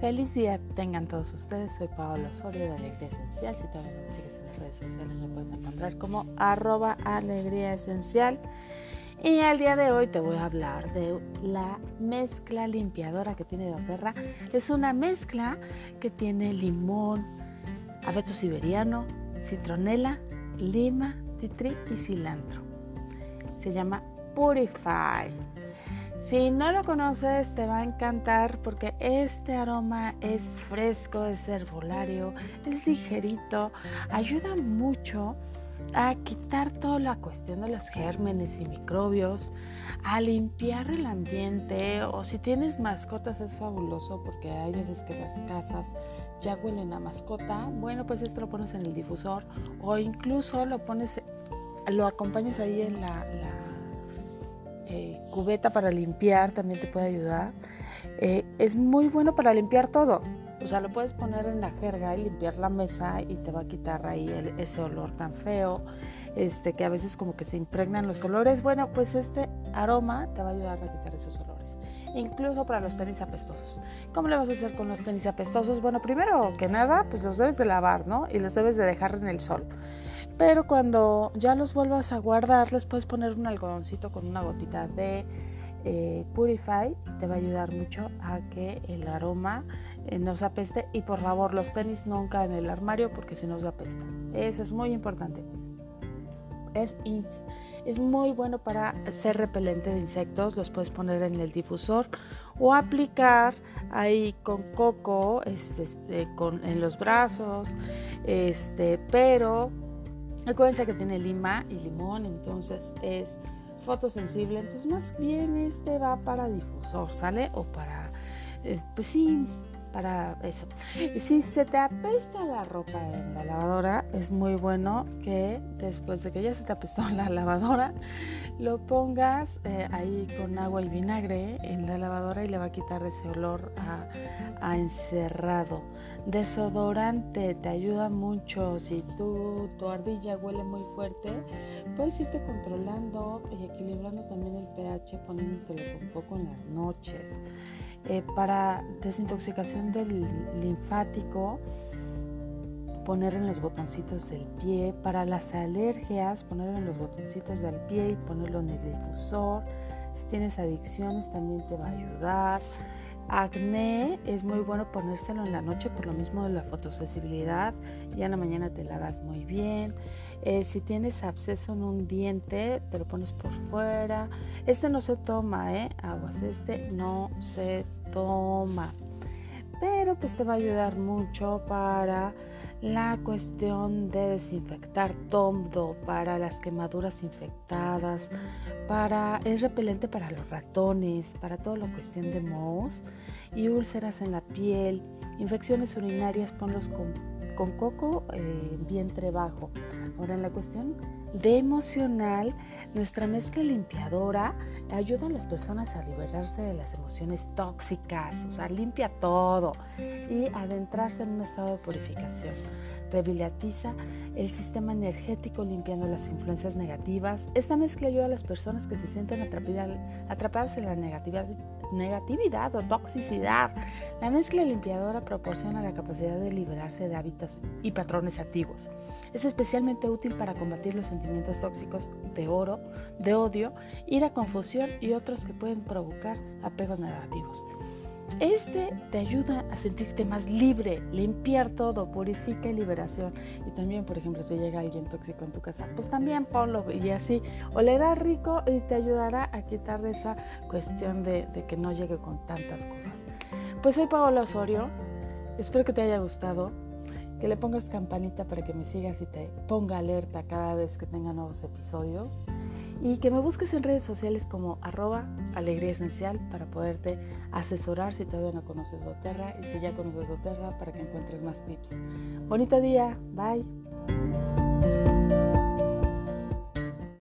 Feliz día tengan todos ustedes. Soy Paola Osorio de Alegría Esencial. Si todavía no me sigues en las redes sociales, me puedes encontrar como arroba alegría esencial. Y el día de hoy te voy a hablar de la mezcla limpiadora que tiene doTERRA. Es una mezcla que tiene limón, abeto siberiano, citronela, lima, titri y cilantro. Se llama Purify. Si no lo conoces, te va a encantar porque este aroma es fresco, es herbolario, es ligerito, ayuda mucho a quitar toda la cuestión de los gérmenes y microbios, a limpiar el ambiente o si tienes mascotas es fabuloso porque hay veces que las casas ya huelen a mascota. Bueno, pues esto lo pones en el difusor o incluso lo pones, lo acompañas ahí en la eh, cubeta para limpiar también te puede ayudar. Eh, es muy bueno para limpiar todo. O sea, lo puedes poner en la jerga y limpiar la mesa y te va a quitar ahí ese olor tan feo, este, que a veces como que se impregnan los olores. Bueno, pues este aroma te va a ayudar a quitar esos olores. Incluso para los tenis apestosos. ¿Cómo le vas a hacer con los tenis apestosos? Bueno, primero que nada, pues los debes de lavar, ¿no? Y los debes de dejar en el sol. Pero cuando ya los vuelvas a guardar, les puedes poner un algodoncito con una gotita de eh, Purify. Te va a ayudar mucho a que el aroma eh, no se apeste. Y por favor, los tenis nunca en el armario porque si no se apesta. Eso es muy importante. Es, es muy bueno para ser repelente de insectos. Los puedes poner en el difusor o aplicar ahí con coco este, con, en los brazos. Este, pero Acuérdense que tiene lima y limón, entonces es fotosensible. Entonces, más bien este va para difusor, ¿sale? O para, eh, pues sí, para eso. Y si se te apesta la ropa en la lavadora, es muy bueno que después de que ya se te apestó la lavadora, lo pongas eh, ahí con agua y vinagre en la lavadora y le va a quitar ese olor a, encerrado. Desodorante te ayuda mucho. Si tu ardilla huele muy fuerte, puedes irte controlando y equilibrando también el pH poniéndotelo un poco en las noches. Eh, para desintoxicación del linfático, poner en los botoncitos del pie. Para las alergias, ponerlo en los botoncitos del pie y ponerlo en el difusor. Si tienes adicciones, también te va a ayudar. Acné es muy bueno ponérselo en la noche por lo mismo de la fotosensibilidad. Ya en la mañana te lavas muy bien. Eh, si tienes absceso en un diente, te lo pones por fuera. Este no se toma, ¿eh? Aguas, este no se toma. Pero pues te va a ayudar mucho para la cuestión de desinfectar todo para las quemaduras infectadas, para es repelente para los ratones, para toda la cuestión de mohos y úlceras en la piel, infecciones urinarias, ponlos con, con coco eh, vientre bajo. Ahora en la cuestión de emocional, nuestra mezcla limpiadora ayuda a las personas a liberarse de las emociones tóxicas, o sea, limpia todo y adentrarse en un estado de purificación. Revitaliza el sistema energético limpiando las influencias negativas. Esta mezcla ayuda a las personas que se sienten atrapadas en la negatividad, negatividad o toxicidad. La mezcla limpiadora proporciona la capacidad de liberarse de hábitos y patrones antiguos. Es especialmente útil para combatir los sentimientos tóxicos de oro, de odio, ira, confusión y otros que pueden provocar apegos negativos. Este te ayuda a sentirte más libre, limpiar todo, purifica y liberación. Y también, por ejemplo, si llega alguien tóxico en tu casa, pues también ponlo y así olerá rico y te ayudará a quitar esa cuestión de, de que no llegue con tantas cosas. Pues soy Paola Osorio, espero que te haya gustado que le pongas campanita para que me sigas y te ponga alerta cada vez que tenga nuevos episodios y que me busques en redes sociales como arroba alegría esencial para poderte asesorar si todavía no conoces doTERRA y si ya conoces doTERRA para que encuentres más tips. Bonito día, bye.